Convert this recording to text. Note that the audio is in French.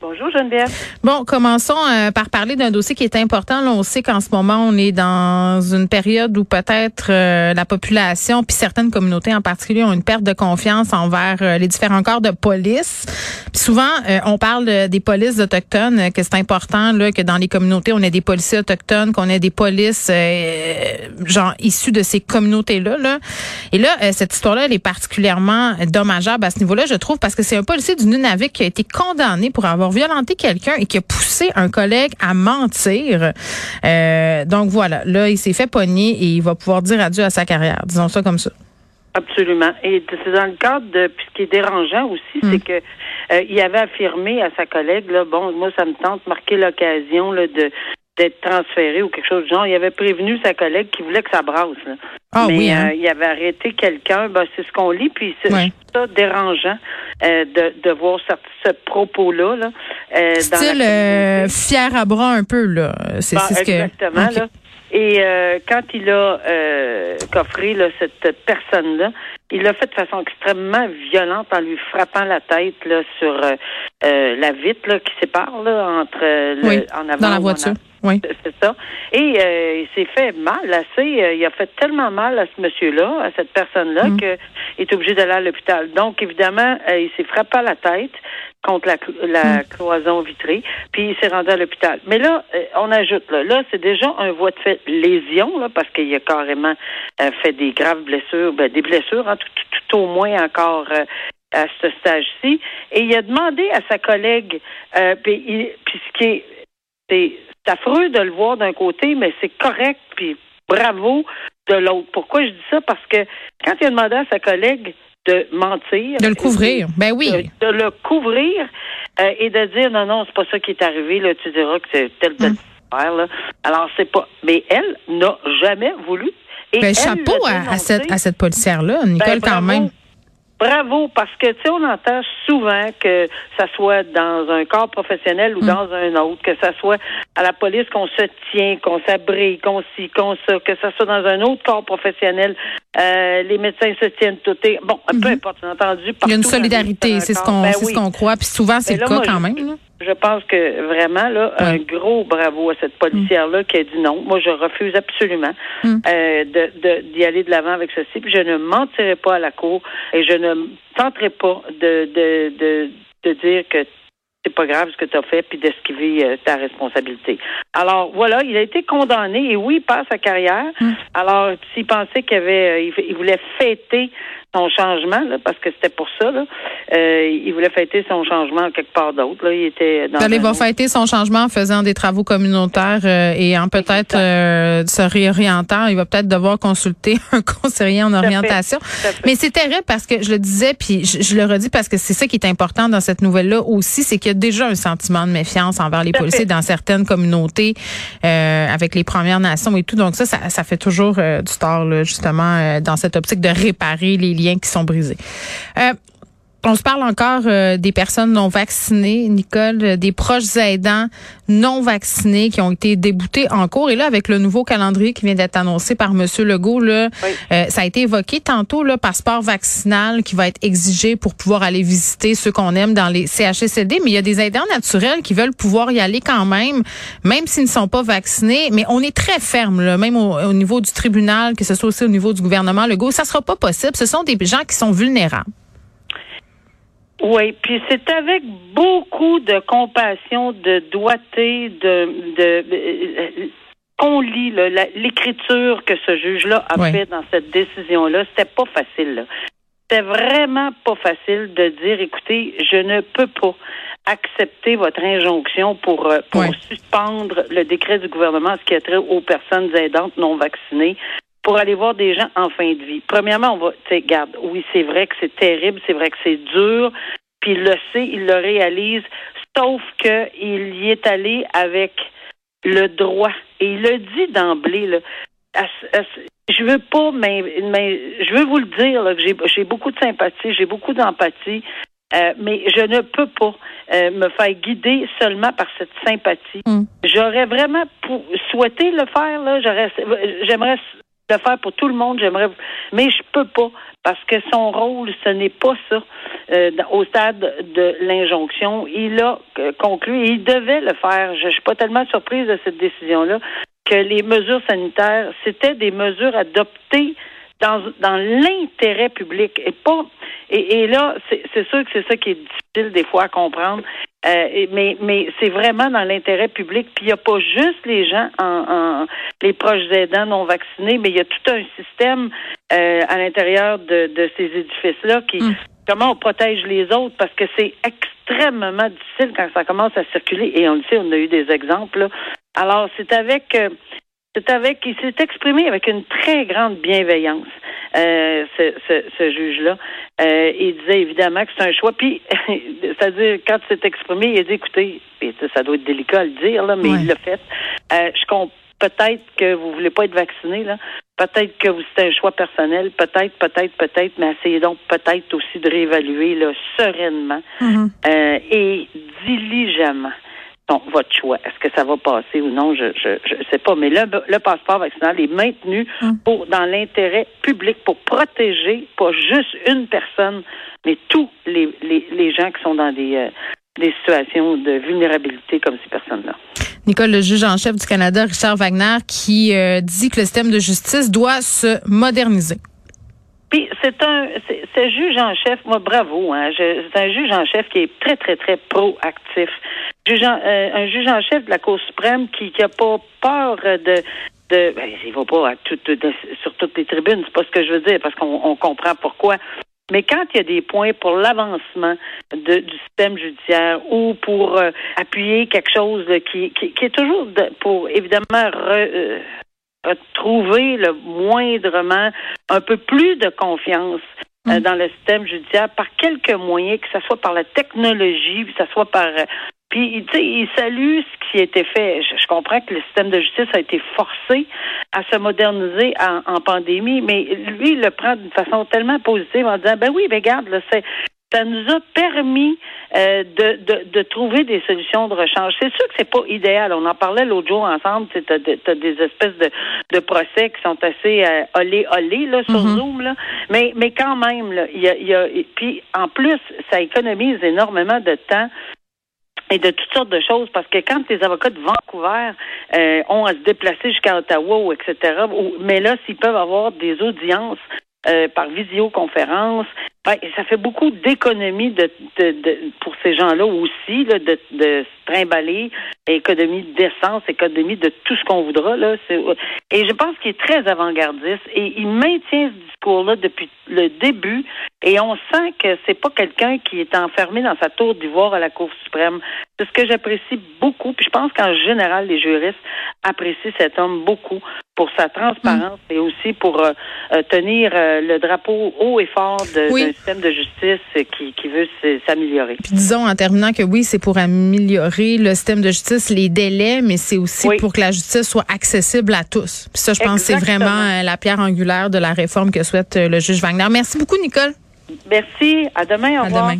Bonjour, Geneviève. Bon, commençons euh, par parler d'un dossier qui est important. Là, on sait qu'en ce moment, on est dans une période où peut-être euh, la population, puis certaines communautés en particulier, ont une perte de confiance envers euh, les différents corps de police. Puis souvent, euh, on parle de- des polices autochtones, que c'est important là, que dans les communautés, on ait des policiers autochtones, qu'on ait des polices euh, genre issues de ces communautés-là. Là. Et là, cette histoire-là, elle est particulièrement dommageable à ce niveau-là, je trouve, parce que c'est un policier du Nunavik qui a été condamné pour avoir violenté quelqu'un et qui a poussé un collègue à mentir. Euh, donc voilà, là, il s'est fait pogner et il va pouvoir dire adieu à sa carrière. Disons ça comme ça. Absolument. Et c'est dans le cadre de. Puis ce qui est dérangeant aussi, c'est que euh, il avait affirmé à sa collègue, là, bon, moi, ça me tente de marquer l'occasion là, de d'être transféré ou quelque chose du genre. Il avait prévenu sa collègue qui voulait que ça brasse. Là. Ah Mais oui, hein? euh, il avait arrêté quelqu'un, ben, c'est ce qu'on lit, puis c'est Ouais. ça dérangeant euh, de, de voir ce, ce propos-là. Là, euh, la Style euh, fier à bras un peu, là. C'est Bon, c'est ce que. exactement. Ok. Là. Et euh, quand il a euh, coffré là, cette personne-là, il l'a fait de façon extrêmement violente en lui frappant la tête là, sur euh, euh, la vitre là, qui sépare là, entre euh, le, Oui, en avant dans la en voiture. Oui. Ça. Et euh, il s'est fait mal assez. euh, il a fait tellement mal à ce monsieur-là, à cette personne-là, Mm. qu'il est obligé d'aller à l'hôpital. Donc, évidemment, euh, il s'est frappé à la tête contre la, la Mm. cloison vitrée, puis il s'est rendu à l'hôpital. Mais là, on ajoute, là, là c'est déjà un voie de fait lésion, là, parce qu'il a carrément fait des graves blessures, ben, des blessures, hein, tout, tout- tout au moins encore à ce stage-ci. Et il a demandé à sa collègue, euh, puis, il- puis ce qui est, c'est affreux de le voir d'un côté, mais c'est correct, puis bravo de l'autre. Pourquoi je dis ça? Parce que quand il a demandé à sa collègue de mentir, De le couvrir. Ben oui. de, de le couvrir euh, et de dire non, non, c'est pas ça qui est arrivé, là, tu diras que c'est tel, tel Mm. affaire, là. Alors, c'est pas. Mais elle n'a jamais voulu. Et Ben, elle chapeau à, cette, à cette policière-là, Nicole, Ben, quand même. Bravo, parce que tu sais, on entend souvent que ça soit dans un corps professionnel Mm. ou dans un autre, que ça soit à la police qu'on se tient, qu'on s'abrille, qu'on s'y, qu'on ça, que ça soit dans un autre corps professionnel, euh, les médecins se tiennent tout et bon, peu importe, j'ai entendu. Il y a une solidarité, c'est ce qu'on Ben oui. ce croit. Puis souvent, c'est Mais le là, cas moi, quand même. là. Je pense que vraiment, là, un gros bravo à cette policière-là qui a dit non. Moi, je refuse absolument Mm. euh, de, de- d'y aller de l'avant avec ceci. Puis je ne mentirai pas à la cour et je ne tenterai pas de, de, de, de dire que c'est pas grave ce que tu as fait puis d'esquiver euh, ta responsabilité. Alors voilà, il a été condamné et oui, il passe sa carrière. Mm. Alors s'il pensait qu'il avait, euh, il, il voulait fêter son changement là, parce que c'était pour ça là, euh, il voulait fêter son changement quelque part d'autre. Là, il était dans il va fêter son changement en faisant des travaux communautaires euh, et en peut-être euh, se réorientant. Il va peut-être devoir consulter un conseiller en orientation. Fait. Mais c'est terrible parce que je le disais, puis je, je le redis parce que c'est ça qui est important dans cette nouvelle-là aussi, c'est qu'il y a déjà un sentiment de méfiance envers les policiers fait. dans certaines communautés, euh, avec les Premières Nations et tout. Donc ça, ça, ça fait toujours euh, du tort, là, justement, euh, dans cette optique de réparer les liens qui sont brisés. Euh, on se parle encore euh, des personnes non vaccinées, Nicole, euh, des proches aidants non vaccinés qui ont été déboutés en cours. Et là, avec le nouveau calendrier qui vient d'être annoncé par Monsieur Legault, là, Oui. euh, ça a été évoqué tantôt, le passeport vaccinal qui va être exigé pour pouvoir aller visiter ceux qu'on aime dans les CHSLD. Mais il y a des aidants naturels qui veulent pouvoir y aller quand même, même s'ils ne sont pas vaccinés. Mais on est très ferme, là, même au, au niveau du tribunal, que ce soit aussi au niveau du gouvernement Legault. Ça sera pas possible. Ce sont des gens qui sont vulnérables. Oui, puis c'est avec beaucoup de compassion, de doigté, de, de, de- qu'on lit l'écriture que ce juge-là a fait dans cette décision-là. C'était pas facile. là. C'était vraiment pas facile de dire, écoutez, je ne peux pas accepter votre injonction pour, euh, pour suspendre le décret du gouvernement, ce qui a trait aux personnes aidantes non vaccinées pour aller voir des gens en fin de vie. Premièrement, on va, tu sais, garde, oui, c'est vrai que c'est terrible, c'est vrai que c'est dur, puis il le sait, il le réalise, sauf que il y est allé avec le droit. Et il le dit d'emblée, je veux pas, mais, mais je veux vous le dire là, que j'ai, j'ai beaucoup de sympathie, j'ai beaucoup d'empathie, euh, mais je ne peux pas euh, me faire guider seulement par cette sympathie. Mm. J'aurais vraiment pour, souhaité le faire là, j'aurais, j'aimerais le faire pour tout le monde, j'aimerais, mais je peux pas parce que son rôle, ce n'est pas ça. Euh, au stade de l'injonction, il a euh, conclu et il devait le faire. Je, je suis pas tellement surprise de cette décision-là que les mesures sanitaires, c'était des mesures adoptées dans, dans l'intérêt public et pas et, et là c'est sûr que c'est ça qui est difficile des fois à comprendre euh, mais mais c'est vraiment dans l'intérêt public puis il n'y a pas juste les gens en, en, les proches aidants non vaccinés mais il y a tout un système euh, à l'intérieur de, de ces édifices là qui Mm. comment on protège les autres parce que c'est extrêmement difficile quand ça commence à circuler et on le sait on a eu des exemples là. alors c'est avec euh, c'est avec, il s'est exprimé avec une très grande bienveillance, euh, ce, ce, ce juge-là. Euh, il disait évidemment que c'est un choix. Puis, c'est-à-dire, quand il s'est exprimé, il a dit, écoutez, ça, doit être délicat à le dire, là, mais Ouais. il l'a fait. Euh, je comprends peut-être que vous voulez pas être vacciné, là. Peut-être que c'est un choix personnel, peut-être, peut-être, peut-être, mais essayez donc peut-être aussi de réévaluer là, sereinement Mhm. euh, et diligemment donc, votre choix. Est-ce que ça va passer ou non? Je je, je sais pas. Mais le, le passeport vaccinal est maintenu Hum. pour dans l'intérêt public pour protéger pas juste une personne, mais tous les, les, les gens qui sont dans des, euh, des situations de vulnérabilité comme ces personnes-là. Nicole, le juge en chef du Canada, Richard Wagner, qui euh, dit que le système de justice doit se moderniser. Puis c'est un ce juge en chef, moi bravo, hein, c'est un juge en chef qui est très très très proactif. Juge en- euh, un juge en chef de la Cour suprême qui qui a pas peur de de ben, il va pas à tout- de- sur toutes les tribunes, c'est pas ce que je veux dire parce qu'on on comprend pourquoi. Mais quand il y a des points pour l'avancement du système judiciaire ou pour euh, appuyer quelque chose qui, qui, qui est toujours de- pour évidemment re- euh, retrouver le moindrement un peu plus de confiance Mm. dans le système judiciaire par quelques moyens, que ce soit par la technologie, que ce soit par puis, tu sais, il salue ce qui a été fait. Je, je comprends que le système de justice a été forcé à se moderniser en, en pandémie, mais lui, il le prend d'une façon tellement positive en disant, ben oui, ben regarde, là, c'est ça nous a permis euh, de, de, de trouver des solutions de rechange. C'est sûr que c'est pas idéal. On en parlait l'autre jour ensemble. Tu as, des espèces de, de procès qui sont assez euh, olé olé là sur Mhm. Zoom là. Mais mais quand même là, il y a, y a puis en plus ça économise énormément de temps et de toutes sortes de choses parce que quand les avocats de Vancouver euh, ont à se déplacer jusqu'à Ottawa ou etc. ou- mais là s'ils peuvent avoir des audiences euh, par visioconférence. Ben, ça fait beaucoup d'économies de, de, de- pour ces gens-là aussi, là, de, de se trimballer, économie d'essence, économie de tout ce qu'on voudra. Là. Et je pense qu'il est très avant-gardiste et il maintient ce discours-là depuis le début et on sent que c'est pas quelqu'un qui est enfermé dans sa tour d'ivoire à la Cour suprême. C'est ce que j'apprécie beaucoup. Puis je pense qu'en général, les juristes apprécient cet homme beaucoup pour sa transparence et aussi pour euh, euh, tenir euh, le drapeau haut et fort Oui. d'un système de justice qui, qui veut s'améliorer. Puis disons en terminant que oui, c'est pour améliorer le système de justice, les délais, mais c'est aussi Oui. pour que la justice soit accessible à tous. Puis ça, je pense que c'est Exactement. vraiment euh, la pierre angulaire de la réforme que souhaite le juge Wagner. Merci beaucoup, Nicole. Merci. À demain. Au À revoir. demain.